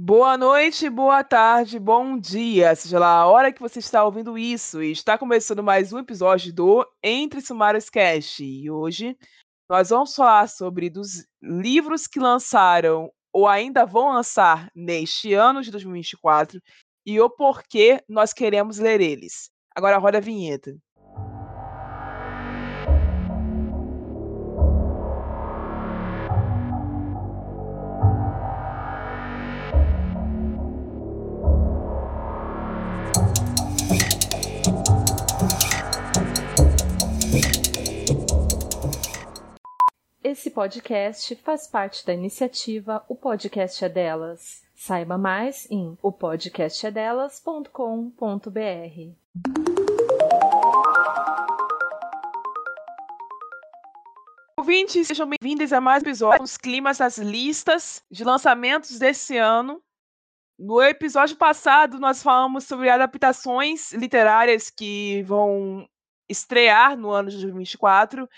Boa noite, boa tarde, bom dia, seja lá a hora que você está ouvindo isso. E está começando mais um episódio do Entre Sumários Cast. E hoje nós vamos falar sobre dos livros que lançaram ou ainda vão lançar neste ano de 2024 e o porquê nós queremos ler eles. Agora roda a vinheta. Esse podcast faz parte da iniciativa O Podcast é Delas. Saiba mais em opodcastedelas.com.br. Ouvintes, sejam bem-vindos a mais um episódio dos climas das listas de lançamentos desse ano. No episódio passado, nós falamos sobre adaptações literárias que vão estrear no ano de 2024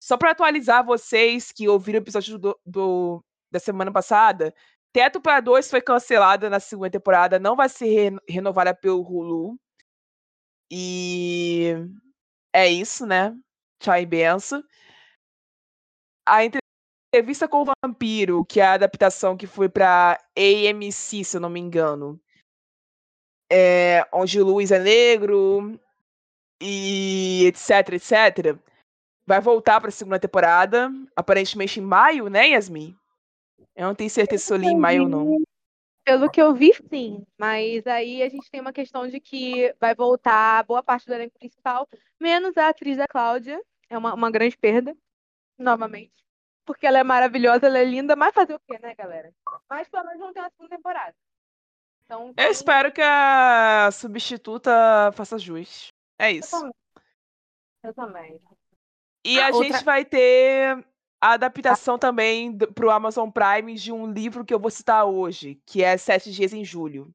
só para atualizar vocês que ouviram o episódio do, do da semana passada, Teto para Dois foi cancelada na segunda temporada, não vai ser re renovada pelo Hulu. E é isso, né? Tchau e benção. A entrevista com o vampiro, que é a adaptação que foi para AMC, se eu não me engano. É, onde o Luiz é negro e etc, etc vai voltar para a segunda temporada, aparentemente em maio, né, Yasmin? Eu não tenho certeza se eu li em maio ou não. Pelo que eu vi, sim. Mas aí a gente tem uma questão de que vai voltar boa parte do elenco principal, menos a atriz da Cláudia. É uma, uma grande perda, novamente. Porque ela é maravilhosa, ela é linda, mas fazer o quê, né, galera? Mas pelo menos vão ter uma segunda temporada. Então, Eu espero que a substituta faça jus. É isso. Eu também. Eu também. E a, a outra... gente vai ter a adaptação também para o Amazon Prime de um livro que eu vou citar hoje, que é Sete Dias em Julho.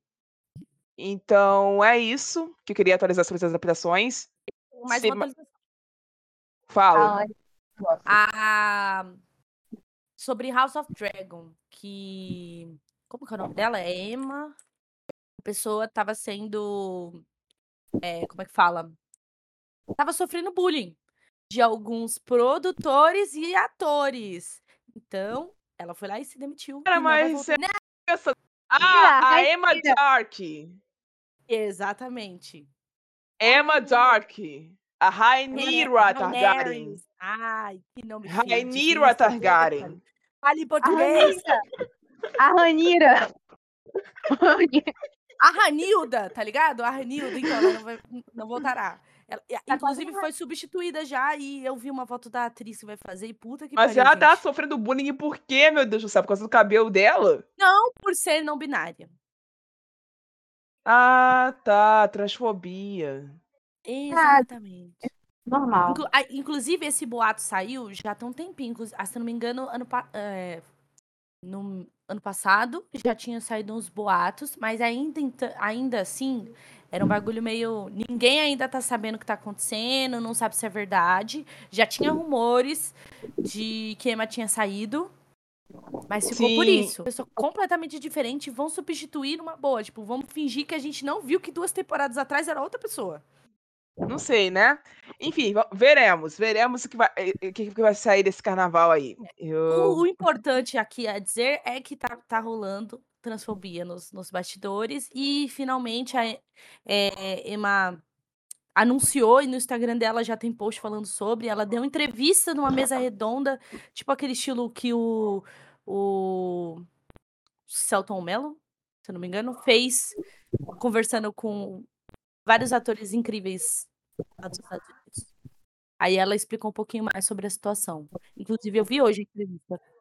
Então é isso que eu queria atualizar sobre as adaptações. Mais Se... uma atualização. Fala. Ah, sobre House of Dragon, que. Como que é o nome dela? É Emma. A pessoa estava sendo. É, como é que fala? Tava sofrendo bullying de alguns produtores e atores. Então, ela foi lá e se demitiu. Cara, mas é... Ah, a Emma Dark. Exatamente. Emma Dark. A Rainira Targaryen. Ai, que nome Rainira Targaryen. Fale português. A Ranira. A Ranilda, tá ligado? A Ranilda, então, ela não, vai, não voltará. Ela, tá inclusive foi substituída já e eu vi uma foto da atriz que vai fazer e puta que Mas pariu, ela tá sofrendo bullying por quê, meu Deus do céu? Por causa do cabelo dela? Não, por ser não binária. Ah, tá. Transfobia. Exatamente. Ah, normal. Inclu inclusive, esse boato saiu já tem um tempinho. Ah, se não me engano, ano, é, no ano passado já tinha saído uns boatos, mas ainda, ainda assim era um bagulho meio. Ninguém ainda tá sabendo o que tá acontecendo, não sabe se é verdade. Já tinha rumores de que Emma tinha saído. Mas ficou Sim. por isso. Pessoa completamente diferente vão substituir uma boa. Tipo, vamos fingir que a gente não viu que duas temporadas atrás era outra pessoa. Não sei, né? Enfim, veremos. Veremos o que vai, eh, eh, o que vai sair desse carnaval aí. Eu... O, o, importante aqui a dizer é que tá, tá rolando transfobia nos, nos bastidores. E finalmente a é, Emma anunciou e no Instagram dela já tem post falando sobre. Ela deu entrevista numa mesa redonda, tipo aquele estilo que o, o Celton Mello, se eu não me engano, fez conversando com vários atores incríveis dos Estados Unidos. Aí ela explicou um pouquinho mais sobre a situação. Inclusive, eu vi hoje a entrevista.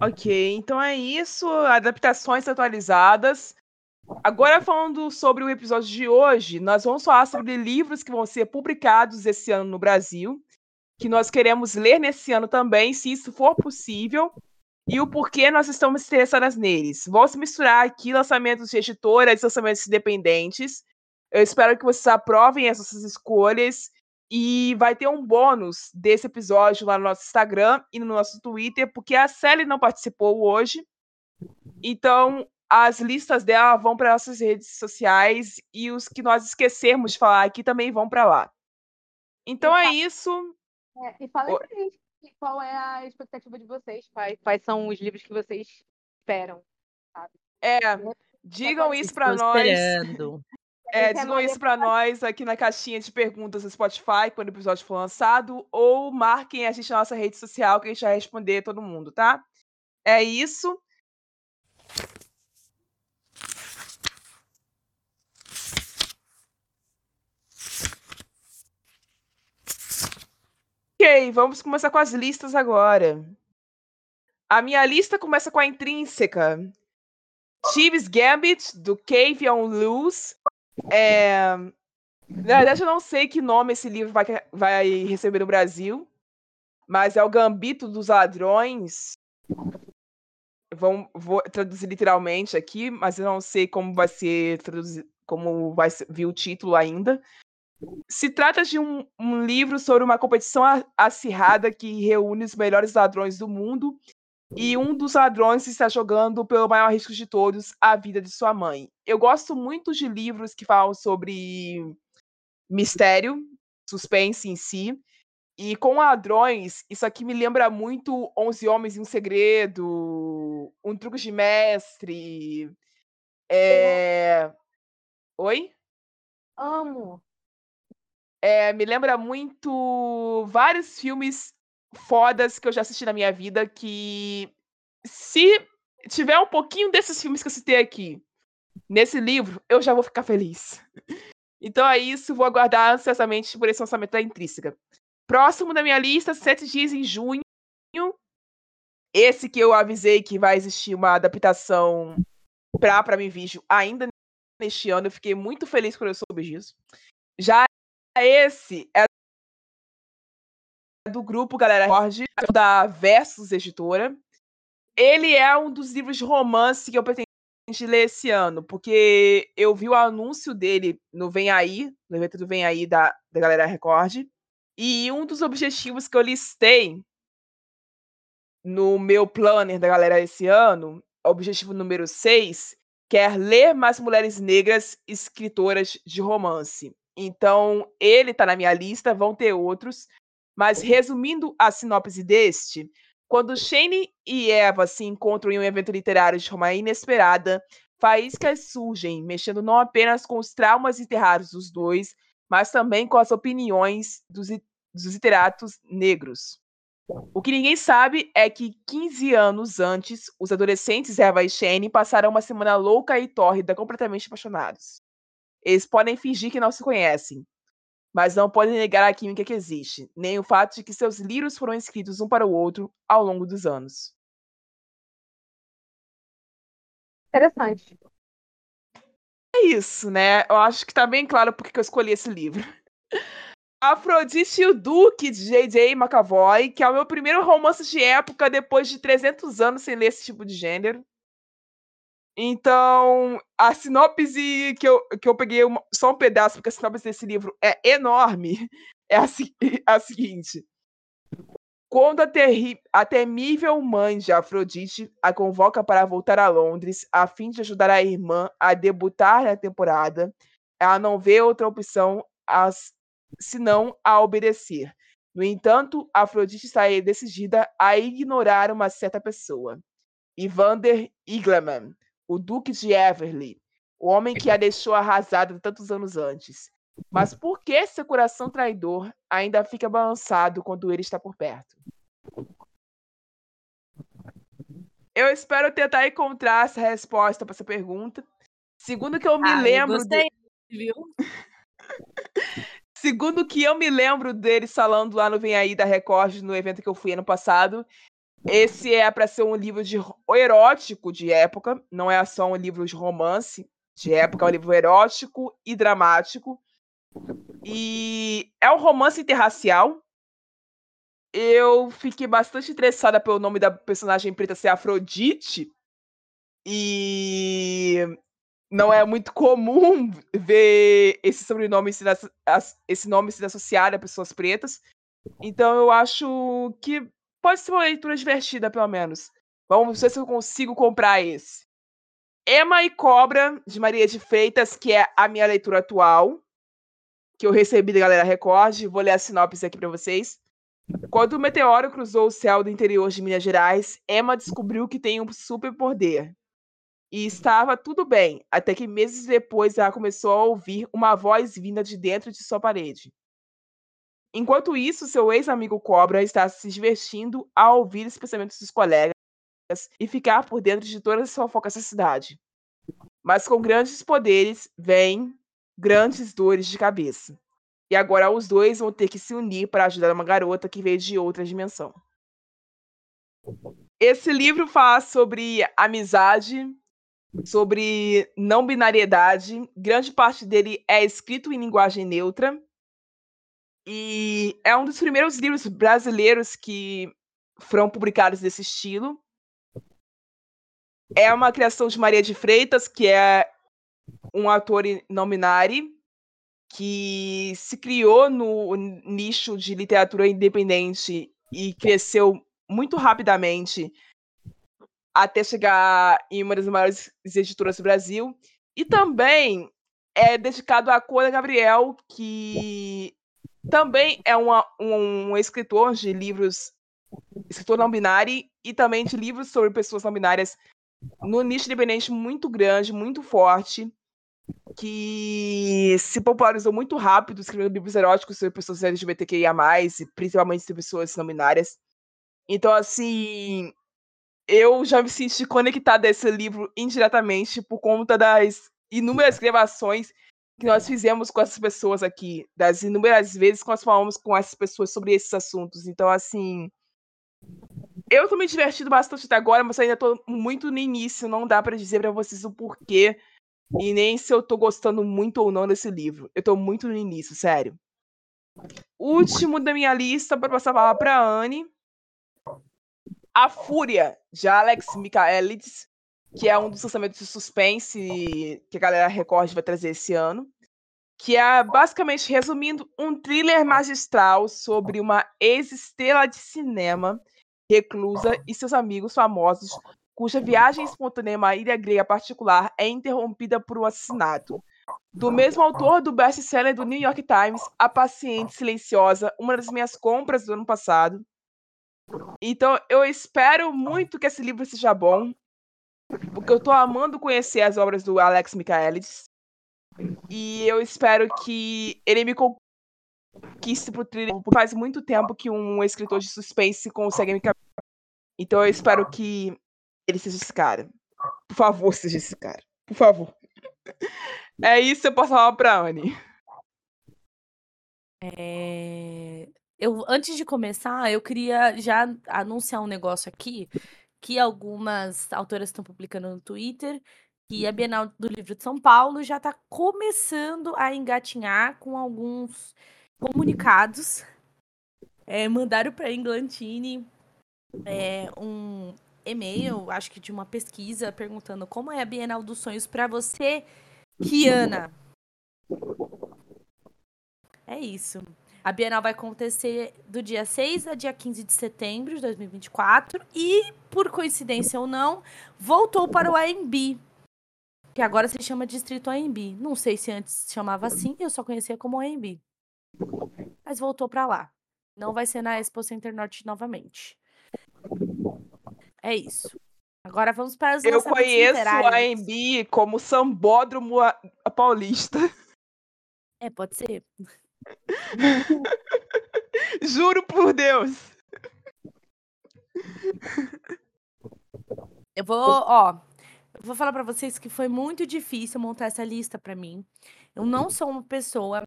Ok, então é isso. Adaptações atualizadas. Agora, falando sobre o episódio de hoje, nós vamos falar sobre livros que vão ser publicados esse ano no Brasil, que nós queremos ler nesse ano também, se isso for possível, e o porquê nós estamos interessadas neles. Vamos misturar aqui lançamentos de editoras lançamentos independentes. Eu espero que vocês aprovem essas escolhas e vai ter um bônus desse episódio lá no nosso Instagram e no nosso Twitter, porque a Sally não participou hoje. Então, as listas dela vão para nossas redes sociais e os que nós esquecermos de falar aqui também vão para lá. Então é isso. É, e falem pra gente qual é a expectativa de vocês, quais, quais são os livros que vocês esperam, sabe? É, digam isso para nós. Esperando. É, digam isso pra nós aqui na caixinha de perguntas do Spotify quando o episódio for lançado, ou marquem a gente na nossa rede social que a gente vai responder todo mundo, tá? É isso. Ok, vamos começar com as listas agora. A minha lista começa com a intrínseca. Chives Gambit, do Cave on Luz. É... Na verdade, eu não sei que nome esse livro vai, vai receber no Brasil, mas é o Gambito dos Ladrões. Vão, vou traduzir literalmente aqui, mas eu não sei como vai ser traduzido, como vai vir o título ainda. Se trata de um, um livro sobre uma competição acirrada que reúne os melhores ladrões do mundo e um dos ladrões está jogando pelo maior risco de todos, a vida de sua mãe. Eu gosto muito de livros que falam sobre mistério, suspense em si. E com ladrões, isso aqui me lembra muito Onze Homens e um Segredo, Um Truque de Mestre. É... Oi? Amo. É, me lembra muito vários filmes fodas que eu já assisti na minha vida que se tiver um pouquinho desses filmes que eu citei aqui nesse livro, eu já vou ficar feliz. Então é isso, vou aguardar ansiosamente por esse lançamento da Intrínseca. Próximo da minha lista, Sete Dias em Junho. Esse que eu avisei que vai existir uma adaptação pra Prime Video ainda neste ano. Eu fiquei muito feliz quando eu soube disso. Já esse é do grupo Galera Jorge, da Versus Editora. Ele é um dos livros de romance que eu pretendo ler esse ano, porque eu vi o anúncio dele no Vem Aí, no evento do Vem Aí da, da Galera Record, e um dos objetivos que eu listei no meu planner da galera esse ano, objetivo número 6, quer ler mais mulheres negras escritoras de romance. Então, ele tá na minha lista, vão ter outros, mas resumindo a sinopse deste, quando Shane e Eva se encontram em um evento literário de forma inesperada, faíscas surgem, mexendo não apenas com os traumas enterrados dos dois, mas também com as opiniões dos, dos literatos negros. O que ninguém sabe é que 15 anos antes, os adolescentes Eva e Shane passaram uma semana louca e tórrida, completamente apaixonados. Eles podem fingir que não se conhecem, mas não podem negar a química que existe, nem o fato de que seus livros foram escritos um para o outro ao longo dos anos. Interessante. É isso, né? Eu acho que tá bem claro porque que eu escolhi esse livro. Afrodite e o Duque, de J.J. McAvoy, que é o meu primeiro romance de época depois de 300 anos sem ler esse tipo de gênero. Então, a sinopse que eu, que eu peguei uma- só um pedaço, porque a sinopse desse livro é enorme, é a, a seguinte. Quando a, terri- a temível mãe de Afrodite a convoca para voltar a Londres a fim de ajudar a irmã a debutar na temporada, ela não vê outra opção as- senão a obedecer. No entanto, Afrodite está decidida a ignorar uma certa pessoa. Evander Igleman, o Duque de Everly, o homem que a deixou arrasada tantos anos antes. Mas por que seu coração traidor ainda fica balançado quando ele está por perto? Eu espero tentar encontrar essa resposta para essa pergunta. Segundo que eu me Ah, eu lembro, gostei, de- viu? segundo que eu me lembro deles falando lá no Vem Aí da Record no evento que eu fui ano passado, esse é para ser um livro de erótico de época, não é só um livro de romance de época, é um livro erótico e dramático. E é um romance interracial. Eu fiquei bastante interessada pelo nome da personagem preta ser Afrodite. E não é muito comum ver esse sobrenome sendo esse nome sendo associado a pessoas pretas. Então eu acho que pode ser uma leitura divertida, pelo menos. Vamos ver se eu consigo comprar esse. Emma e Cobra, de Maria de Freitas, que é a minha leitura atual, que eu recebi da Galera Record. Vou ler a sinopse aqui para vocês. Quando o meteoro cruzou o céu do interior de Minas Gerais, Emma descobriu que tem um superpoder. E estava tudo bem, até que meses depois ela começou a ouvir uma voz vinda de dentro de sua parede. Enquanto isso, seu ex-amigo Cobra está se divertindo ao ouvir os pensamentos dos colegas e ficar por dentro de todas as fofocas da cidade. Mas com grandes poderes vêm grandes dores de cabeça. E agora os dois vão ter que se unir para ajudar uma garota que veio de outra dimensão. Esse livro fala sobre amizade, sobre não binariedade. Grande parte dele é escrito em linguagem neutra. E é um dos primeiros livros brasileiros que foram publicados desse estilo. É uma criação de Maria de Freitas, que é um ator não binário que se criou no nicho de literatura independente e cresceu muito rapidamente até chegar em uma das maiores editoras do Brasil. E também é dedicado a Cora Gabriel, que também é uma, um, um escritor de livros, escritor não binário, e também de livros sobre pessoas não binárias no nicho independente muito grande, muito forte, que se popularizou muito rápido, escrevendo livros eróticos sobre pessoas LGBTQIA+, e principalmente sobre pessoas não binárias. Então, assim, eu já me senti conectada a esse livro indiretamente por conta das inúmeras gravações que nós fizemos com essas pessoas aqui, das inúmeras vezes que nós falamos com essas pessoas sobre esses assuntos. Então, assim, eu tô me divertindo bastante até agora, mas ainda tô muito no início, não dá para dizer para vocês o porquê e nem se eu tô gostando muito ou não desse livro. Eu tô muito no início, sério. Último da minha lista para passar a palavra para Anne. A Fúria, de Alex Michaelides, que é um dos lançamentos de suspense que a galera Record vai trazer esse ano. Que é, basicamente, resumindo, um thriller magistral sobre uma ex-estrela de cinema reclusa e seus amigos famosos, cuja viagem espontânea a uma ilha grega particular é interrompida por um assassinato. Do mesmo autor do best-seller do New York Times, A Paciente Silenciosa, uma das minhas compras do ano passado, então, eu espero muito que esse livro seja bom, eu tô amando conhecer as obras do Alex Michaelides. E eu espero que ele me conquiste pro thriller. Faz muito tempo que um escritor de suspense consegue me Então eu espero que ele seja esse cara. Por favor, seja esse cara. Por favor. É isso, eu posso falar pra Anne. É eu antes de começar, eu queria já anunciar um negócio aqui que algumas autoras estão publicando no Twitter que a uhum. Bienal do Livro de São Paulo já está começando a engatinhar com alguns comunicados. É, mandaram para a Englantine é, um e-mail, acho que de uma pesquisa, perguntando como é a Bienal dos Sonhos para você, Kiana. É isso. A Bienal vai acontecer do dia 6 a dia 15 de setembro de 2024 e, por coincidência ou não, voltou para o AMB, que agora se chama Distrito AMB. Não sei se antes se chamava assim, eu só conhecia como AMB. Mas voltou para lá. Não vai ser na Expo Center Norte novamente. É isso. Agora vamos para os Eu conheço a AMB como Sambódromo Paulista. É, pode ser. Juro por Deus. Eu vou, ó, vou falar para vocês que foi muito difícil montar essa lista para mim. Eu não sou uma pessoa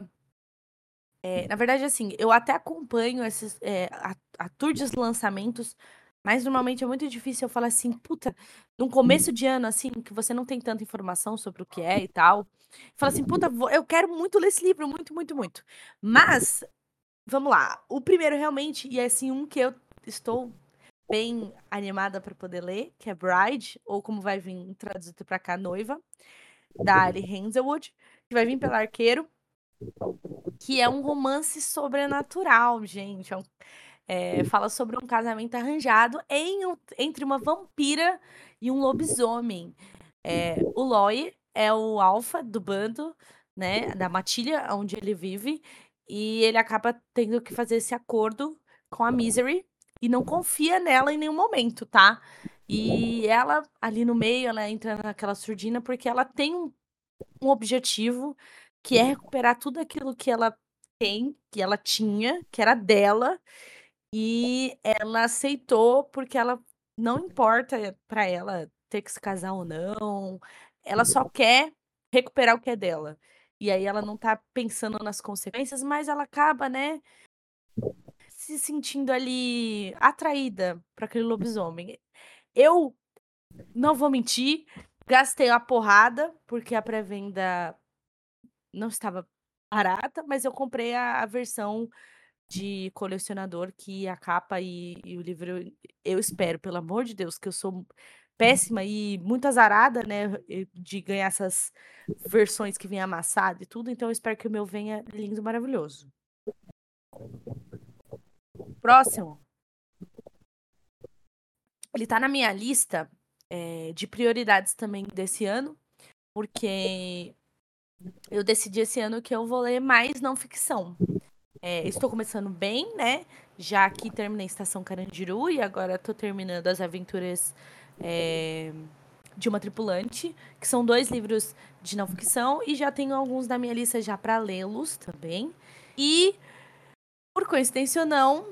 é, na verdade, assim, eu até acompanho esses é, a, a tour de lançamentos, mas normalmente é muito difícil eu falar assim, puta, num começo de ano, assim, que você não tem tanta informação sobre o que é e tal. Fala assim, puta, eu quero muito ler esse livro, muito, muito, muito. Mas, vamos lá. O primeiro realmente, e é assim, um que eu estou bem animada para poder ler, que é Bride, ou como vai vir traduzido para cá, Noiva, da Ali Hazelwood, que vai vir pelo Arqueiro, que é um romance sobrenatural, gente. É um, é, fala sobre um casamento arranjado em, entre uma vampira e um lobisomem. É, o Loy é o alfa do bando, né, da matilha onde ele vive, e ele acaba tendo que fazer esse acordo com a Misery e não confia nela em nenhum momento, tá? E ela, ali no meio, ela entra naquela surdina porque ela tem um, um objetivo que é recuperar tudo aquilo que ela tem, que ela tinha, que era dela, e ela aceitou porque ela não importa para ela ter que se casar ou não, ela só quer recuperar o que é dela. E aí ela não tá pensando nas consequências, mas ela acaba, né, se sentindo ali atraída para aquele lobisomem. Eu não vou mentir, gastei uma porrada porque a pré-venda não estava barata, mas eu comprei a, a versão de colecionador que a capa e, e, o livro eu espero, pelo amor de Deus, que eu sou péssima e muito azarada, né, de ganhar essas versões que vem amassado e tudo, então eu espero que o meu venha lindo, maravilhoso. Próximo. Ele tá na minha lista é, de prioridades também desse ano, porque eu decidi esse ano que eu vou ler mais não ficção. É, estou começando bem, né? Já que terminei Estação Carandiru e agora estou terminando as aventuras é, de uma tripulante, que são dois livros de não ficção, e já tenho alguns na minha lista já para lê-los também. E, por coincidência ou não,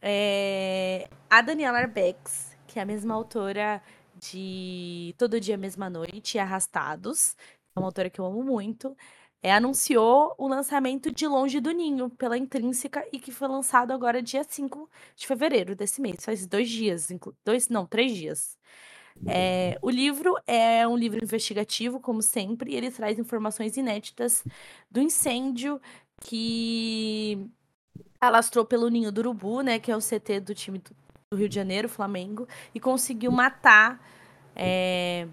é, a Daniela Arbex, que é a mesma autora de Todo Dia Mesma Noite e Arrastados, é uma autora que eu amo muito, é, anunciou o lançamento de Longe do Ninho pela Intrínseca e que foi lançado agora dia 5 de fevereiro desse mês, faz dois dias, dois, não, três dias. É, o livro é um livro investigativo, como sempre, e ele traz informações inéditas do incêndio que alastrou pelo Ninho do Urubu, né, que é o CT do time do, Rio de Janeiro, Flamengo, e conseguiu matar é,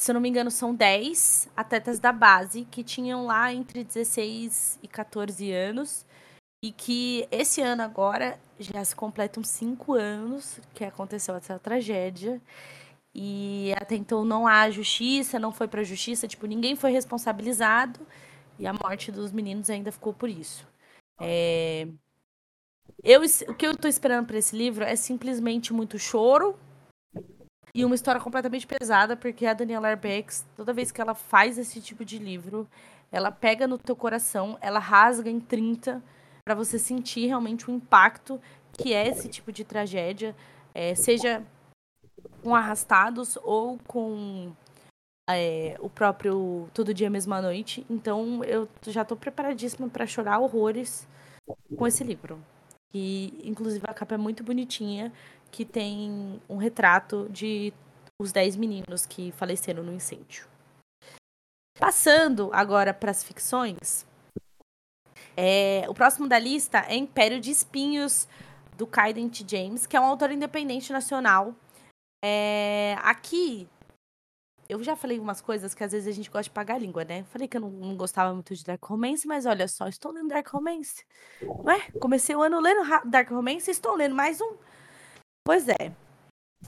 se eu não me engano, são 10 atletas da base que tinham lá entre 16 e 14 anos. E que esse ano agora já se completam 5 anos que aconteceu essa tragédia. E até então não há justiça, não foi pra justiça, tipo, ninguém foi responsabilizado. E a morte dos meninos ainda ficou por isso. É... Eu, o que eu tô esperando para esse livro é simplesmente muito choro, e uma história completamente pesada, porque a Daniela Arbex, toda vez que ela faz esse tipo de livro, ela pega no teu coração, ela rasga em 30 para você sentir realmente o impacto que é esse tipo de tragédia, é, seja com arrastados ou com é, o próprio Todo Dia Mesma Noite. Então eu já estou preparadíssima para chorar horrores com esse livro. E inclusive a capa é muito bonitinha que tem um retrato de os 10 meninos que faleceram no incêndio. Passando agora para as ficções, é, o próximo da lista é Império de Espinhos, do Kaiden T. James, que é um autor independente nacional. É, aqui, eu já falei umas coisas que às vezes a gente gosta de pagar a língua, né? Falei que eu não, não, gostava muito de Dark Romance, mas olha só, estou lendo Dark Romance. Não é? Comecei o ano lendo Dark Romance estou lendo mais um Pois é.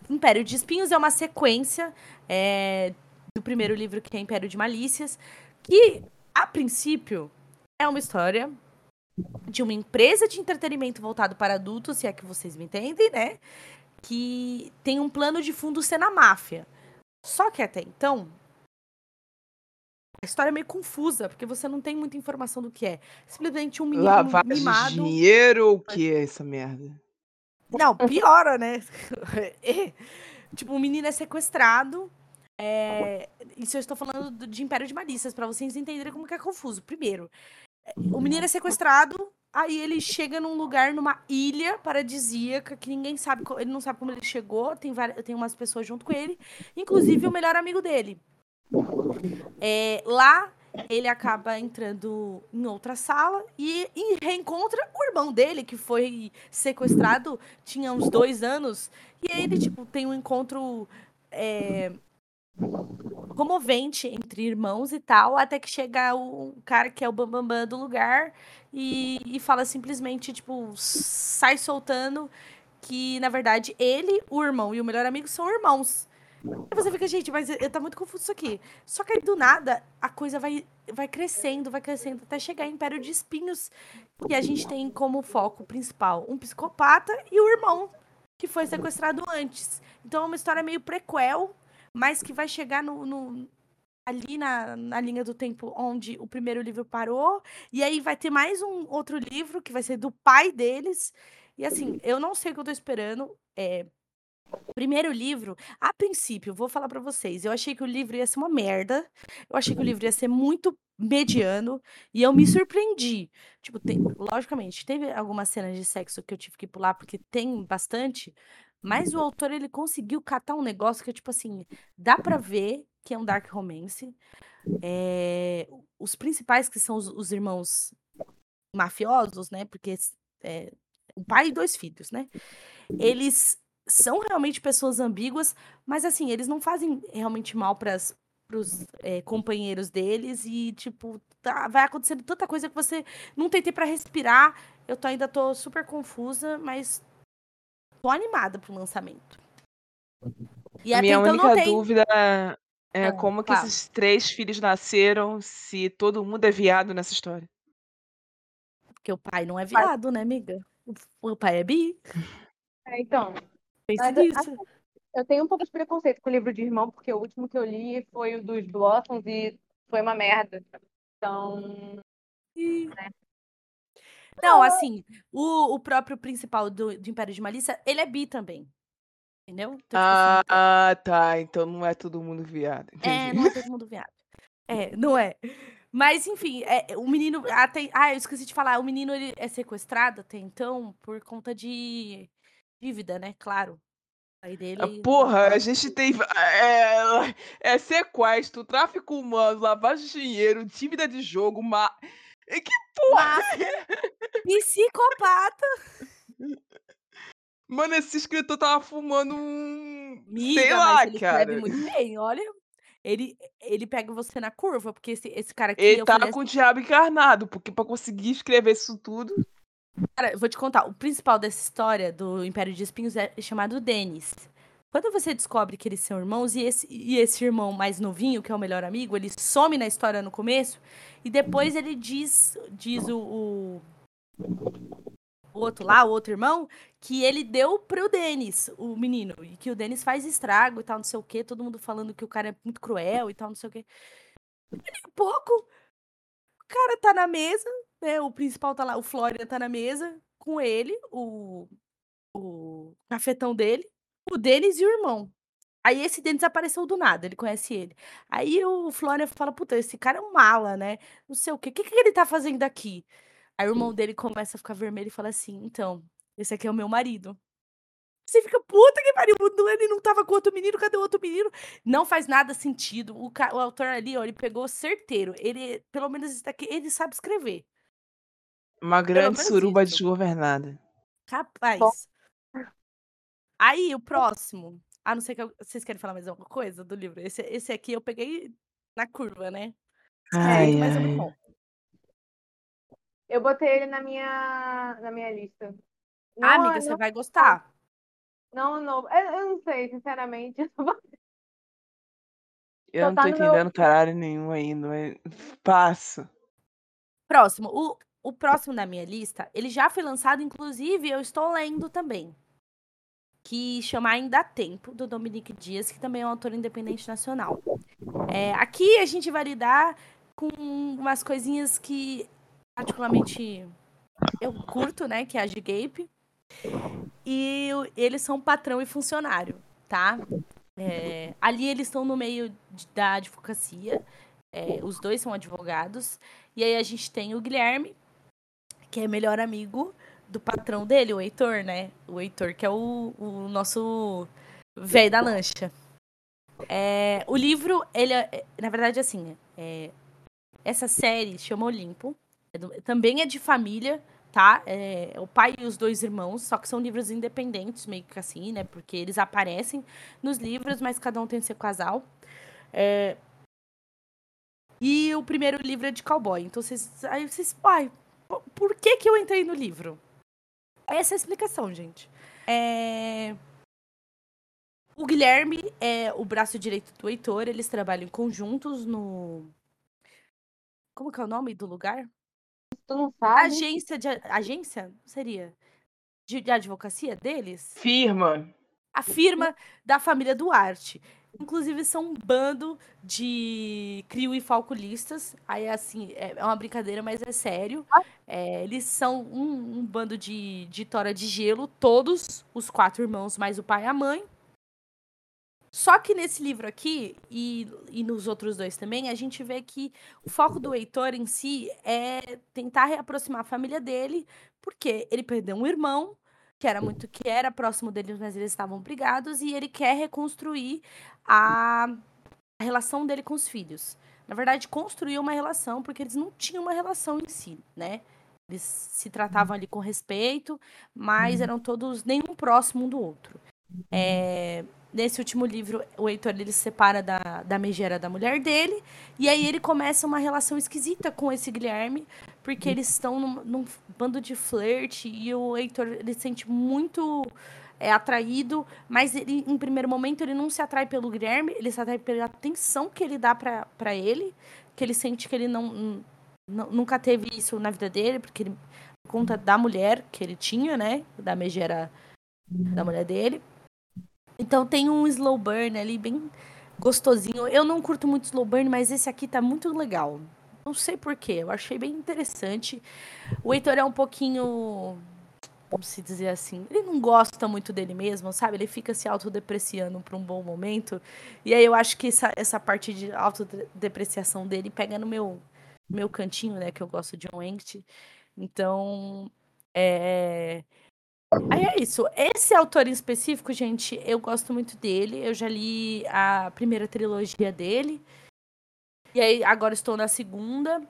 Império de Espinhos é uma sequência é, do primeiro livro, que é Império de Malícias, que, a princípio, é uma história de uma empresa de entretenimento voltado para adultos, se é que vocês me entendem, né? Que tem um plano de fundo ser na máfia. Só que até então, a história é meio confusa, porque você não tem muita informação do que é. Simplesmente um menino Lavagem mimado. de dinheiro ou o que é essa merda? Não, piora, né? Tipo, o menino é sequestrado. É... Isso eu estou falando de Império de Malícias, para vocês entenderem como que é confuso. Primeiro, o menino é sequestrado, aí ele chega num lugar, numa ilha paradisíaca, que ninguém sabe, ele não sabe como ele chegou, tem, várias, tem umas pessoas junto com ele, inclusive o melhor amigo dele. É, lá ele acaba entrando em outra sala e, e, reencontra o irmão dele, que foi sequestrado, tinha uns dois anos. E ele, tipo, tem um encontro é, comovente entre irmãos e tal, até que chega o cara que é o bambambam bam, bam do lugar e, e fala simplesmente, tipo, sai soltando que, na verdade, ele, o irmão e o melhor amigo são irmãos. E você fica, gente, mas tá muito confuso isso aqui. Só que aí do nada a coisa vai, vai crescendo, vai crescendo, até chegar em Império de Espinhos, que a gente tem como foco principal um psicopata e o irmão, que foi sequestrado antes. Então é uma história meio prequel, mas que vai chegar no, no ali na, na linha do tempo onde o primeiro livro parou, e aí vai ter mais um outro livro que vai ser do pai deles. E assim, eu não sei o que eu tô esperando. É, Primeiro livro, a princípio, vou falar pra vocês, eu achei que o livro ia ser uma merda. Eu achei que o livro ia ser muito mediano e eu me surpreendi. Tipo, tem, logicamente, teve algumas cenas de sexo que eu tive que pular porque tem bastante, mas o autor ele conseguiu catar um negócio que tipo assim, dá pra ver que é um dark romance. É, os principais que são os, os irmãos mafiosos, né? Porque é, um pai e dois filhos, né? Eles são realmente pessoas ambíguas, mas assim, eles não fazem realmente mal para os é, eh, companheiros deles e, tipo, tá, vai acontecendo tanta coisa que você não tem tempo pra respirar. Eu tô, ainda tô super confusa, mas tô animada pro lançamento. E a minha então única tem... dúvida é ah, como que esses três filhos nasceram se todo mundo é viado nessa história. Porque o pai não é viado, né, amiga? O pai é bi. É, então, Pense nisso. Eu tenho um pouco de preconceito com o livro de irmão, porque o último que eu li foi o dos Blossoms e foi uma merda. Então. Né? Não, assim, o, o próprio principal do, do Império de Malícia, ele é bi também. Entendeu? Então, assim, ah, assim, tá. Então não é todo mundo viado. Entendi. É, não é todo mundo viado. É, não é. Mas, enfim, é, o menino. Até, ah, eu esqueci de falar. O menino ele é sequestrado até então por conta de dívida, né? Claro. Aí dele. Ah, porra, a gente tem. É, é sequestro, tráfico humano, lavagem de dinheiro, dívida de jogo, ma... Que porra! Psicopata! Mano, esse escritor tava fumando um. Miga, Sei lá, ele cara. escreve muito bem, olha. Ele, ele pega você na curva, porque esse, esse cara aqui. Ele tá com assim... o diabo encarnado, porque pra conseguir escrever isso tudo. Cara, eu vou te contar. O principal dessa história do Império de Espinhos é chamado Denis. Quando você descobre que eles são irmãos, e esse, e esse irmão mais novinho, que é o melhor amigo, ele some na história no começo, e depois ele diz, diz o, o, o outro lá, o outro irmão, que ele deu pro Denis, o menino, e que o Denis faz estrago e tal, não sei o quê, todo mundo falando que o cara é muito cruel e tal, não sei o quê. E pouco, o cara tá na mesa, né, o principal tá lá, o Florian tá na mesa com ele, o, o cafetão dele, o Denis e o irmão. Aí esse Denis apareceu do nada, ele conhece ele. Aí o Florian fala, puta, esse cara é um mala, né? Não sei o quê. O que, que ele tá fazendo aqui? Aí o irmão dele começa a ficar vermelho e fala assim, então, esse aqui é o meu marido. Você fica, puta que pariu, ele não tava com outro menino, cadê o outro menino? Não faz nada sentido. O, o autor ali, ó, ele pegou certeiro. Ele, pelo menos, isso daqui, ele sabe escrever. Uma grande suruba isso. desgovernada. Capaz. Bom. Aí, o próximo. A não ser que eu, vocês querem falar mais alguma coisa do livro. Esse, esse aqui eu peguei na curva, né? Ai, mas é muito bom. Eu botei ele na minha, na minha lista. Não, ah, amiga, não... você vai gostar. Não, não. Eu, eu não sei, sinceramente. Eu não tô entendendo meu... caralho nenhum ainda, mas passo. Próximo. O, o próximo da minha lista, ele já foi lançado, inclusive eu estou lendo também. Que chama Ainda Tempo, do Dominique Dias, que também é um autor independente nacional. É, aqui a gente vai lidar com umas coisinhas que, particularmente, eu curto, né? Que é a Gape. E eles são patrão e funcionário, tá? É, ali eles estão no meio da advocacia. É, os dois são advogados. E aí a gente tem o Guilherme, que é melhor amigo do patrão dele, o Heitor, né? O Heitor, que é o, o nosso velho da lancha. É, o livro, ele é, na verdade, assim, é, essa série chama Olimpo. É do, também é de família, tá? É, o pai e os dois irmãos, só que são livros independentes, meio que assim, né? Porque eles aparecem nos livros, mas cada um tem seu casal. É, e o primeiro livro é de cowboy. Então vocês. Aí vocês. Ai, por que, que eu entrei no livro? Essa é a explicação, gente. É... O Guilherme é o braço direito do Heitor, eles trabalham conjuntos no. Como que é o nome do lugar? Tu não sabe? Agência de. Agência? Seria? De, de advocacia deles? Firma. A firma da família Duarte. Inclusive, são um bando de crio e falculistas. Aí, assim, é é uma brincadeira, mas é sério. É, eles são um, um bando de, de tora de gelo, todos, os quatro irmãos, mais o pai e a mãe. Só que nesse livro aqui, e, e nos outros dois também, a gente vê que o foco do Heitor em si é tentar reaproximar a família dele, porque ele perdeu um irmão, que era muito que era próximo deles, mas eles estavam brigados, e ele quer reconstruir a, a relação dele com os filhos. Na verdade, construir uma relação, porque eles não tinham uma relação em si, né? Eles se tratavam ali com respeito, mas eram todos nenhum próximo um do outro. É, nesse último livro, o Heitor ele se separa da, da megera da mulher dele, e aí ele começa uma relação esquisita com esse Guilherme, porque eles estão num, num bando de flerte, e o Heitor ele se sente muito é, atraído, mas ele, em primeiro momento ele não se atrai pelo Guilherme, ele se atrai pela atenção que ele dá pra ele, que ele sente que ele não, não- nunca teve isso na vida dele, porque ele, por conta da mulher que ele tinha, né, da megera da mulher dele. Então tem um slow burn ali bem gostosinho. Eu não curto muito slow burn, mas esse aqui tá muito legal. Não sei porquê, eu achei bem interessante. O Heitor é um pouquinho. Como se dizer assim? Ele não gosta muito dele mesmo, sabe? Ele fica se autodepreciando por um bom momento. E aí eu acho que essa, essa parte de autodepreciação dele pega no meu, meu cantinho, né? Que eu gosto de John Engt. Então. É. Aí é isso. Esse autor em específico, gente, eu gosto muito dele. Eu já li a primeira trilogia dele. E aí agora estou na segunda.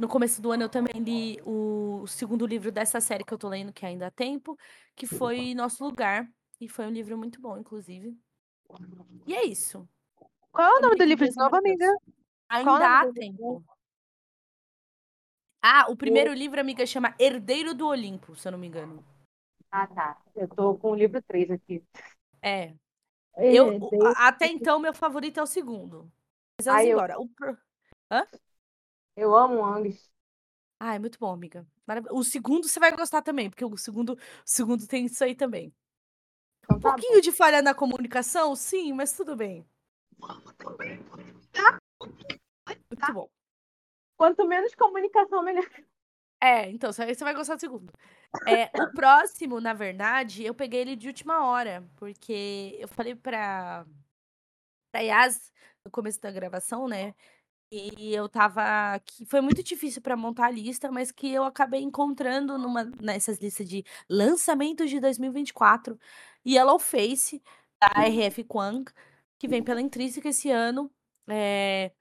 No começo do ano eu também li o segundo livro dessa série que eu tô lendo, que ainda há tempo, que foi Nosso Lugar. E foi um livro muito bom, inclusive. E é isso. Qual é o Eu nome do livro de novo, amiga? Ainda é o há tempo. Ah, o primeiro livro, amiga, chama Herdeiro do Olimpo, se eu não me engano. Ah, tá. Eu tô com o livro 3 aqui. É. Eu, o- até então, meu favorito é o segundo. Mas vamos Ai, eu- embora. O pro- Eu amo Angus. Ah, é muito bom, amiga. Marav- O segundo você vai gostar também, porque o segundo, o segundo tem isso aí também. Então Um tá bom. pouquinho de falha na comunicação, sim, mas tudo bem. Muito bom. Quanto menos comunicação, melhor. É, então, você você vai gostar do segundo. É, o próximo, na verdade, eu peguei ele de última hora, porque eu falei pra, pra Yas no começo da gravação, né? E eu tava. Que foi muito difícil pra montar a lista, mas que eu acabei encontrando numa, nessas listas de lançamentos de 2024. Yellow Face, da RF Kwang, que vem pela Intrínseca esse ano. É,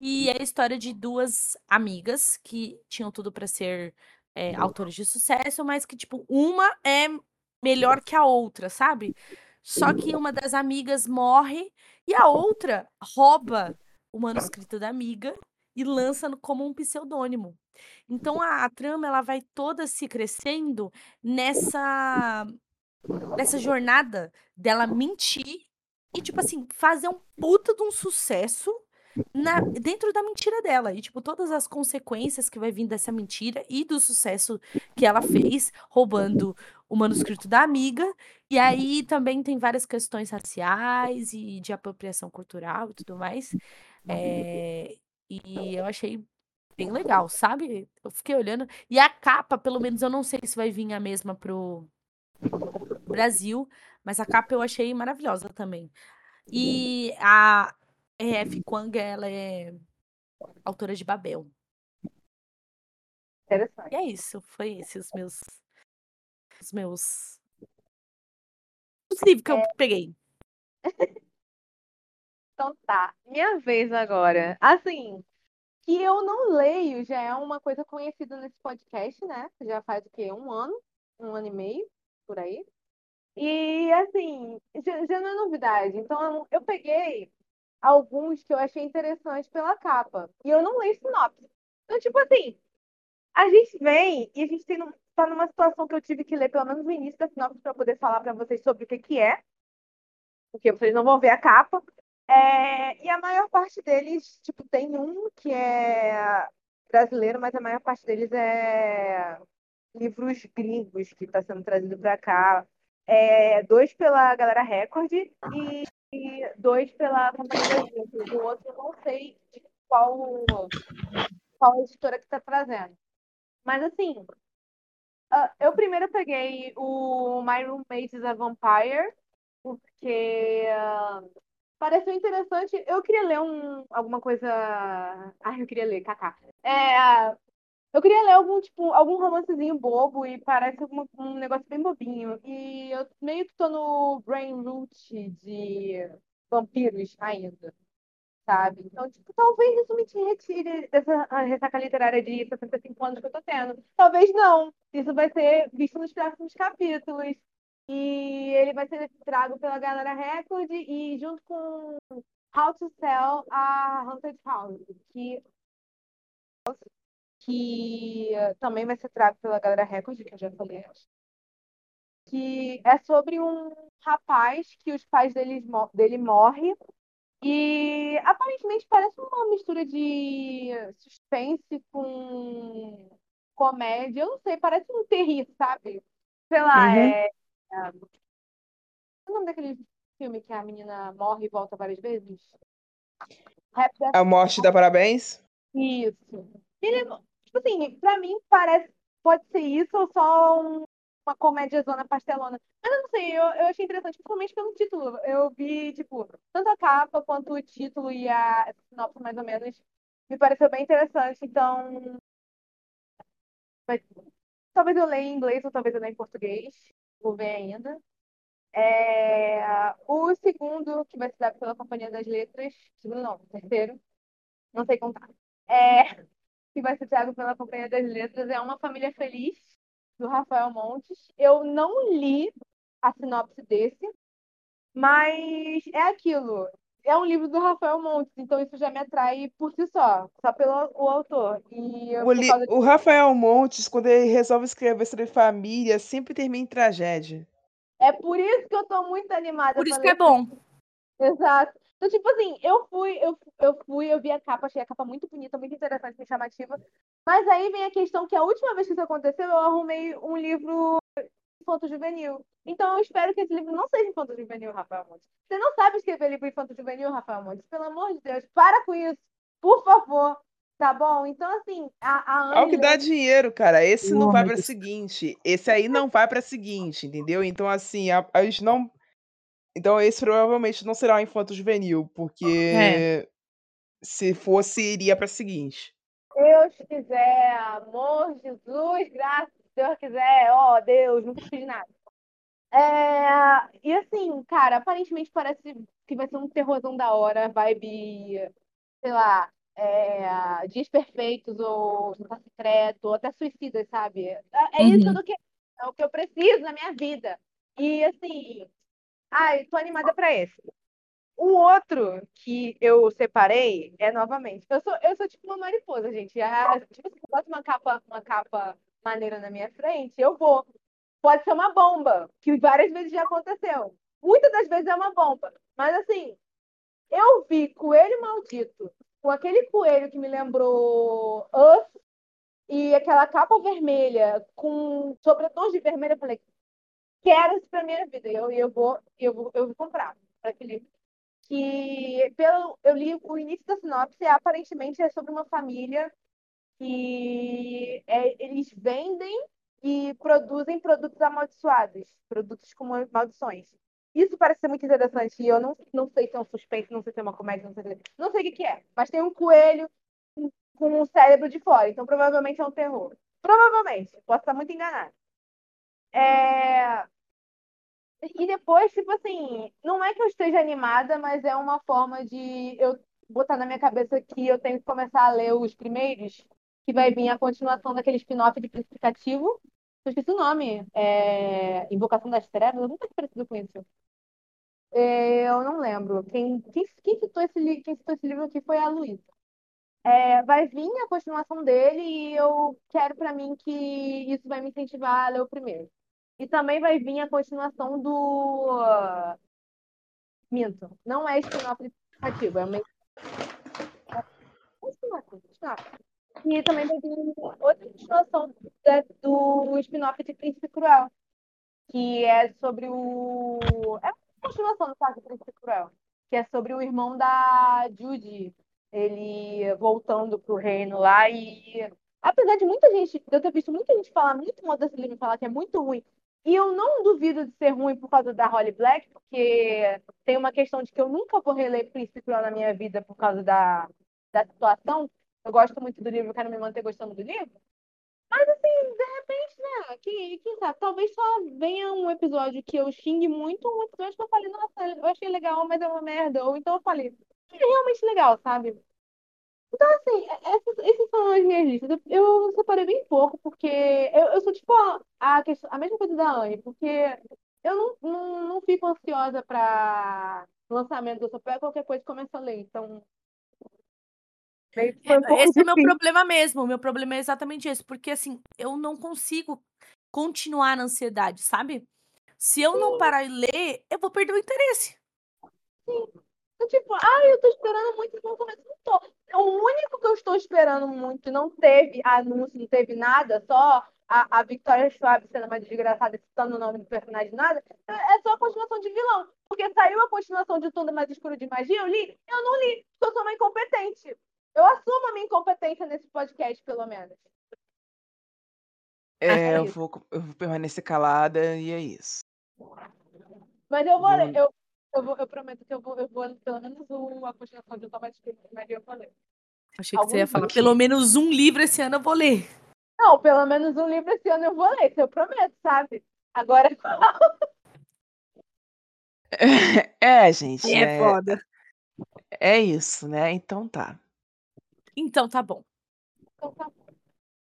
e é a história de duas amigas que tinham tudo pra ser é, autores de sucesso, mas que, tipo, uma é melhor que a outra, sabe? Só que uma das amigas morre e a outra rouba o manuscrito da amiga e lança como um pseudônimo. Então a, a trama ela vai toda se crescendo nessa nessa jornada dela mentir e tipo assim fazer um puta de um sucesso na- dentro da mentira dela. E, tipo, todas as consequências que vai vir dessa mentira e do sucesso que ela fez, roubando o manuscrito da amiga. E aí também tem várias questões raciais e de apropriação cultural e tudo mais. É, e eu achei bem legal, sabe? Eu fiquei olhando. E a capa, pelo menos, eu não sei se vai vir a mesma pro Brasil, mas a capa eu achei maravilhosa também. E a RF Kwang, ela é autora de Babel. Interessante. E é isso, foi esses os meus os meus os livros que eu peguei. Então tá. Minha vez agora. Assim, que eu não leio já é uma coisa conhecida nesse podcast, né? Já faz o quê? Um ano? Um ano e meio? Por aí. E assim, já, já não é novidade. Então eu peguei alguns que eu achei interessantes pela capa. E eu não leio sinopse. Então, tipo assim, a gente vem e a gente tem, tá numa situação que eu tive que ler pelo menos o início da sinopse para poder falar para vocês sobre o que que é. porque vocês não vão ver a capa. É, e a maior parte deles, tipo, tem um que é brasileiro, mas a maior parte deles é livros gringos que está sendo trazido para cá. É, dois pela Galera Record e, e dois pela Companhia das. O outro eu não sei de qual, qual editora que está trazendo. Mas assim, eu primeiro peguei o My Roommate is a Vampire, porque pareceu interessante. Eu queria ler um, alguma coisa. Ai, eu queria ler, kaká. É, eu queria ler algum, tipo, algum romancezinho bobo e parece um negócio bem bobinho. E eu meio que tô no brain root de vampiros ainda, sabe? Então, tipo, talvez isso me retire dessa ressaca literária de 65 anos que eu tô tendo. Talvez não. Isso vai ser visto nos próximos capítulos. E ele vai ser trago pela Galera Record e junto com How to Sell a Haunted House, que que também vai ser trago pela Galera Record, que eu já falei antes. Que é sobre um rapaz que os pais dele, dele morrem e aparentemente parece uma mistura de suspense com comédia. Eu não sei, parece um terri, sabe? Sei lá, uhum. é. É... O nome daquele filme que a menina morre e volta várias vezes? A Morte dá Parabéns? Isso. Ele, Tipo assim, pra mim parece. Pode ser isso ou só um, uma comédia zona pastelona. Mas eu não sei, eu, eu achei interessante, principalmente pelo título. Eu vi, tipo, tanto a capa quanto o título e a sinopse, mais ou menos, me pareceu bem interessante. Então. Mas, talvez eu leia em inglês ou talvez eu leia em português. Vou ver ainda. É... O segundo, que vai ser dado pela Companhia das Letras. Segundo não, terceiro. Não sei contar. É que vai ser trago pela Companhia das Letras, é Uma Família Feliz, do Rafael Montes. Eu não li a sinopse desse, mas é aquilo. É um livro do Rafael Montes, então isso já me atrai por si só, só pelo o autor. E o, li... de... o Rafael Montes, quando ele resolve escrever sobre família, sempre termina em tragédia. É por isso que eu tô muito animada. Por isso que é bom. Exato. Então, tipo assim, eu fui, eu, eu fui, eu vi a capa, achei a capa muito bonita, muito interessante, muito chamativa. Mas aí vem a questão que a última vez que isso aconteceu, eu arrumei um livro infanto juvenil. Então eu espero que esse livro não seja infanto juvenil, Rafael Montes. Você não sabe escrever livro infanto juvenil, Rafael Montes? Pelo amor de Deus, para com isso. Por favor. Tá bom? Então, assim, a, a o que dá dinheiro, cara. Esse não vai para seguinte. Esse aí não vai para seguinte, entendeu? Então, assim, a, a gente não então esse provavelmente não será um infanto juvenil, porque é. se fosse, iria para seguinte. Deus quiser, amor, Jesus, graças, Deus quiser, ó, oh, Deus, nunca fiz nada. É, e assim, cara, aparentemente parece que vai ser um terrorzão da hora, vibe, sei lá, é, Dias Perfeitos ou Juntar Secreto, ou até Suicida, sabe? É, é uhum. isso do que, é o que eu preciso na minha vida. E assim, Ai, tô animada para esse. O outro que eu separei é novamente. Eu sou, eu sou tipo uma mariposa, gente. A, tipo, se eu boto uma capa, uma capa maneira na minha frente, eu vou. Pode ser uma bomba, que várias vezes já aconteceu. Muitas das vezes é uma bomba. Mas assim, eu vi Coelho Maldito com aquele coelho que me lembrou Us e aquela capa vermelha com sobretons de vermelho. Eu falei, quero isso para minha vida. E eu, eu, vou, eu, vou, eu vou comprar para aquele que pelo eu li o início da sinopse aparentemente é sobre uma família que é, eles vendem e produzem produtos amaldiçoados, produtos com maldições. Isso parece ser muito interessante e eu não, não sei se é um suspense, não sei se é uma comédia, não sei, não sei o que, que é. Mas tem um coelho com um cérebro de fora, então provavelmente é um terror. Provavelmente, posso estar muito enganado. É... E depois, tipo assim, não é que eu esteja animada, mas é uma forma de eu botar na minha cabeça que eu tenho que começar a ler os primeiros, que vai vir a continuação daquele spin-off de Precipitativo. Eu esqueci o nome. É... Invocação das Trevas, eu nunca parecido com isso. É... Eu não lembro. Quem, quem, quem, citou esse, quem citou esse livro aqui foi a Luísa. É, vai vir a continuação dele e eu quero para mim que isso vai me incentivar a ler o primeiro. E também vai vir a continuação do Minto. Não é spin-off narrativo, é uma. É spin-off, spin-off. E também ter outra continuação da- do spin-off de Príncipe Cruel, que é sobre o. É uma continuação do caso do Príncipe Cruel, que é sobre o irmão da Judy, ele voltando pro reino lá e. Apesar de muita gente, de eu ter visto muita gente falar muito mal desse livro, falar que é muito ruim, e eu não duvido de ser ruim por causa da Holly Black, porque tem uma questão de que eu nunca vou reler Príncipe Cruel na minha vida por causa da, da situação. Eu gosto muito do livro, quero me manter gostando do livro. Mas assim, de repente, né? Que, quem sabe? Talvez só venha um episódio que eu xingue muito, um episódio que eu falei, nossa, eu achei legal, mas é uma merda. Ou então eu falei, é realmente legal, sabe? Então, assim, é- essas, essas são as minhas listas. Eu, eu separei bem pouco, porque eu, eu sou tipo a, a, questão- a mesma coisa da Anne, porque eu não, não, não fico ansiosa para lançamento, eu só pego qualquer coisa e começo a ler. Então, foi um pouco Esse é o meu problema mesmo. O meu problema é exatamente esse. Porque, assim, eu não consigo continuar na ansiedade, sabe? Se eu não parar e ler, eu vou perder o interesse. Eu, tipo, ah, eu tô esperando muito lançamento. Não tô. O único que eu estou esperando muito, não teve anúncio, não teve nada, só a, a Victoria Schwab sendo uma desgraçada, citando o nome do personagem, nada, é é só a continuação de vilão. Porque saiu a continuação de Tudo Mais Escuro de Magia, eu li, eu não li, porque eu sou uma incompetente. Eu assumo a minha incompetência nesse podcast, pelo menos. É, é eu vou, eu vou permanecer calada e é isso. Mas eu vou ler, eu, eu, vou, eu prometo que eu vou, eu vou ler pelo menos o, a continuação de Escuro de Magia, eu vou ler. Achei que você ia falar, livros. pelo menos um livro esse ano eu vou ler. Não, pelo menos um livro esse ano eu vou ler, eu prometo, sabe? Agora, É, gente, É é, foda. é isso, né? Então tá. Então tá bom. então tá bom.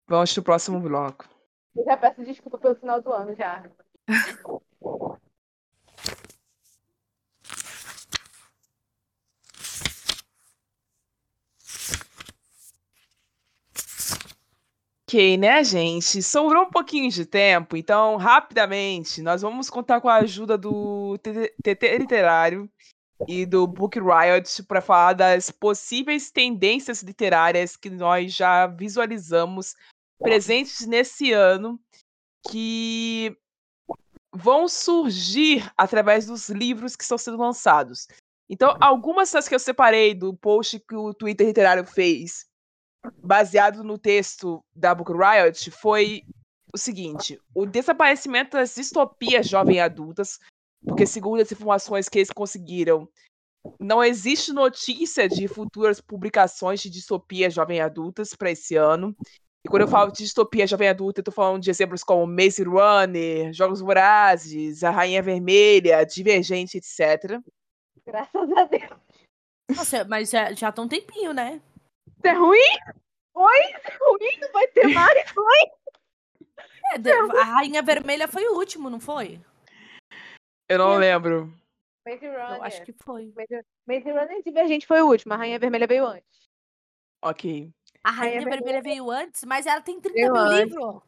Vamos pro próximo bloco. eu já peço desculpa pelo final do ano já. Ok, né, gente? Sobrou um pouquinho de tempo, então, rapidamente, nós vamos contar com a ajuda do TT Literário e do Book Riot para falar das possíveis tendências literárias que nós já visualizamos presentes nesse ano, que vão surgir através dos livros que estão sendo lançados. Então, algumas das que eu separei do post que o Twitter Literário fez baseado no texto da Book Riot foi o seguinte: o desaparecimento das distopias jovem adultas, porque segundo as informações que eles conseguiram, não existe notícia de futuras publicações de distopia jovem adultas para esse ano. E quando eu falo de distopia jovem adulta, eu tô falando de exemplos como Maze Runner, Jogos Vorazes, A Rainha Vermelha, Divergente, etc. Graças a Deus. Nossa, mas já, já tá um tempinho, né? Isso é ruim? Oi? Isso é ruim? Não vai ter mais? É, de- a Rainha Vermelha foi o último, não foi? Eu não lembro. Maze Eu Runner. acho que foi. Maze, Maze Runner Divergente foi o último. A Rainha Vermelha veio antes. Ok. A Rainha Vermelha Vermelha veio antes, mas ela tem 30 Veio mil antes. livros.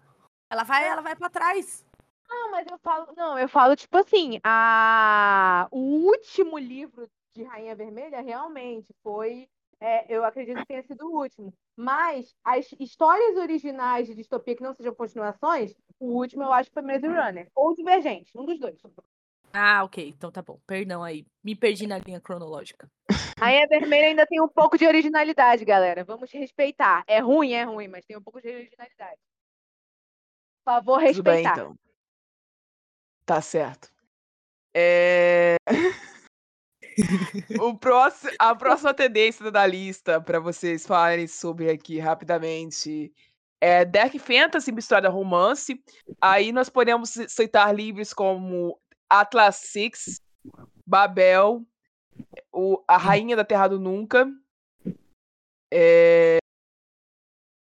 Ela vai, ela vai pra trás. Não, mas eu falo. Não, eu falo, tipo assim, a... o último livro de Rainha Vermelha realmente foi. é, eu acredito que tenha sido o último. Mas as histórias originais de distopia que não sejam continuações, o último eu acho que foi Maze Runner. Ou Divergente, um dos dois. Ah, ok. Então tá bom. Perdão aí. Me perdi na linha cronológica. Rainha Vermelha ainda tem um pouco de originalidade, galera. Vamos respeitar. É ruim, é ruim, mas tem um pouco de originalidade. Por favor, Tudo bem, respeitar. então. Tá certo. É... o próximo, a próxima tendência da lista, para vocês falarem sobre aqui rapidamente, é Dark Fantasy misturada a romance. Aí nós podemos citar livros como Atlas Six, Babel, o, A Rainha da Terra do Nunca. é,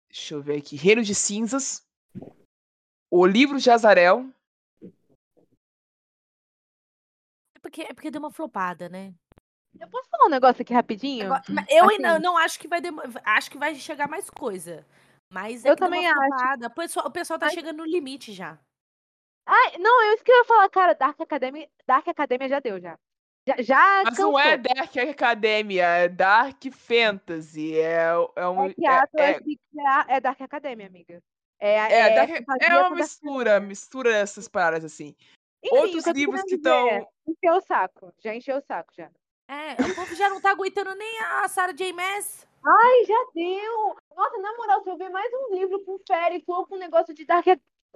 Deixa eu ver aqui. Reino de Cinzas. O livro de Azarel. É porque, é porque deu uma flopada, né? Eu posso falar um negócio aqui rapidinho? Agora- eu Assim. ainda não acho que vai demo- acho que vai chegar mais coisa. Mas é Eu também acho. O pessoal, o pessoal tá Ai. chegando no limite já. Ai, não, é isso que eu ia falar, cara. Dark Academia, Dark Academia já deu, já. Já, já Mas cansou. não é Dark Academia, é Dark Fantasy. É, é um. É Atlas é, é, é Dark Academia, amiga. É, é, é, Dark- é uma com Dark mistura, mistura dessas paradas assim. Enfim, Outros livros que dizer é, estão. Encheu o saco. Já encheu o saco, já. É, o povo já não tá aguentando nem a Sarah J. Maas. Ai, já deu! Nossa, na moral, se eu ver mais um livro com férico ou com negócio de Dark...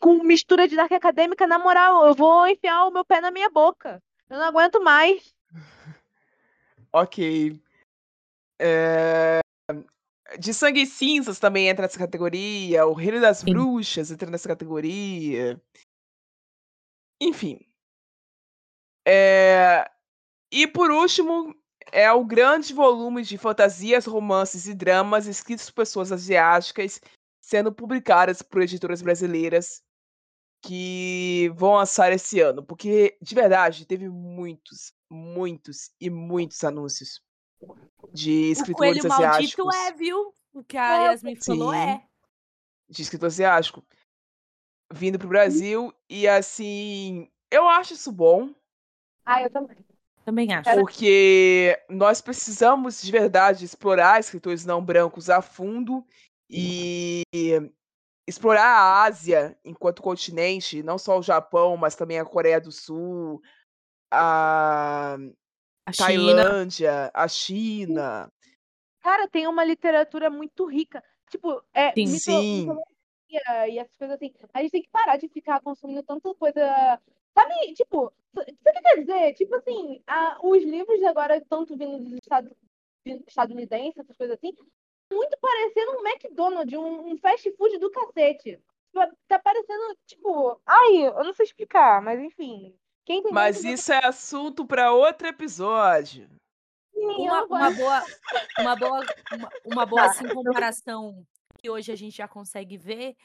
Com mistura de Dark Acadêmica, na moral, eu vou enfiar o meu pé na minha boca. Eu não aguento mais. Ok. É, De Sangue e Cinzas também entra nessa categoria. O Reino das Sim. Bruxas entra nessa categoria. Enfim. É, E por último, é o grande volume de fantasias, romances e dramas escritos por pessoas asiáticas sendo publicadas por editoras brasileiras que vão lançar esse ano. Porque, de verdade, teve muitos, muitos e muitos anúncios de O escritores coelho maldito asiáticos. é, viu? O que a Yasmin falou é. de escritor asiático vindo pro Brasil e assim, eu acho isso bom, Ah, eu também. Também acho. porque nós precisamos de verdade explorar escritores não brancos a fundo e explorar a Ásia enquanto continente, não só o Japão, mas também a Coreia do Sul, a A China. Tailândia, a China. Cara, tem uma literatura muito rica. Tipo, é, Sim. mito- Sim. e essas coisas assim. A gente tem que parar de ficar consumindo tanta coisa. Sabe, tipo, o que quer dizer? Tipo assim, a- os livros agora, tanto vindo dos Estados estadunidenses, essas coisas assim, muito parecendo um McDonald's, um, um fast food do cacete. Tipo, Tá parecendo, tipo, ai, eu não sei explicar, mas enfim. Quem entendeu, Mas isso é assunto para outro episódio. Uma, uma boa, uma boa, uma, uma boa Tá. assim, comparação que hoje a gente já consegue ver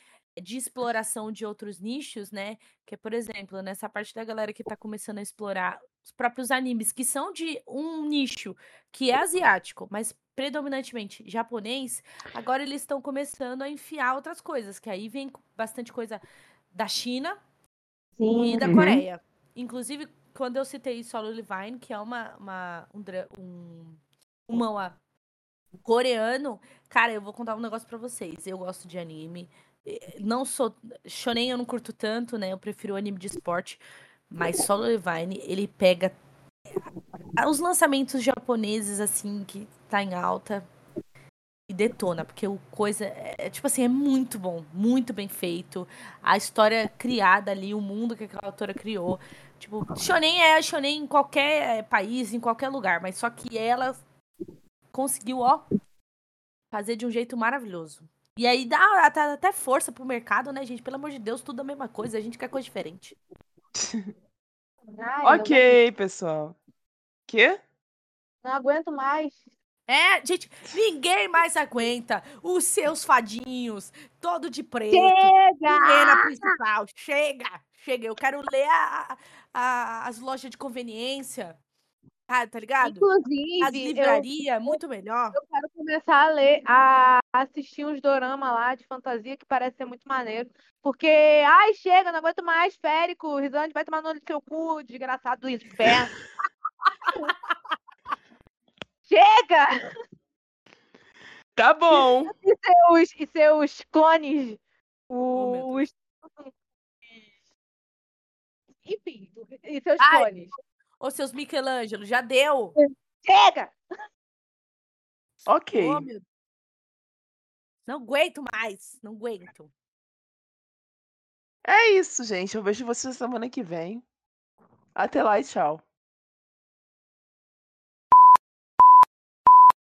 de exploração de outros nichos, né? Que é, por exemplo, nessa parte da galera que tá começando a explorar os próprios animes, que são de um nicho que é asiático, mas predominantemente japonês, agora eles estão começando a enfiar outras coisas, que aí vem bastante coisa da China, e da Uhum. Coreia. Inclusive, quando eu citei Solo Levine, que é uma, uma, um, um, um manhwa coreano, cara, eu vou contar um negócio pra vocês. Eu gosto de anime. Não sou. Shonen eu não curto tanto, né? Eu prefiro anime de esporte. Mas Solo Levine, ele pega os lançamentos japoneses, assim, que tá em alta e detona, porque o coisa é, é, tipo assim, é muito bom, muito bem feito. A história criada ali, o mundo que aquela autora criou. Tipo, shonen é shonen em qualquer eh, país, em qualquer lugar, mas só que ela conseguiu, ó, fazer de um jeito maravilhoso. E aí dá até, até força pro mercado, né, gente? Pelo amor de Deus, tudo a mesma coisa, a gente quer coisa diferente. Ai, Ok, pessoal. Quê? Não aguento mais. É, gente, ninguém mais aguenta os seus fadinhos, todo de preto. Chega! Helena principal, chega, chega. Eu quero ler a- a- as lojas de conveniência, ah, tá ligado? As Inclusive, eu, livrarias, muito melhor. eu quero começar a ler, a assistir uns dorama lá de fantasia que parece ser muito maneiro. Porque, ai, chega, não aguento mais, férico, Risante vai tomar no olho do seu cu, desgraçado do inferno. chega! Tá bom. E seus, e seus clones, Oh, os... Enfim, e seus Ai. clones. Ô, seus Michelangelo, já deu. Chega! Ok. Meu- Não aguento mais, não aguento. É isso, gente. Eu vejo vocês semana que vem. Até lá e tchau.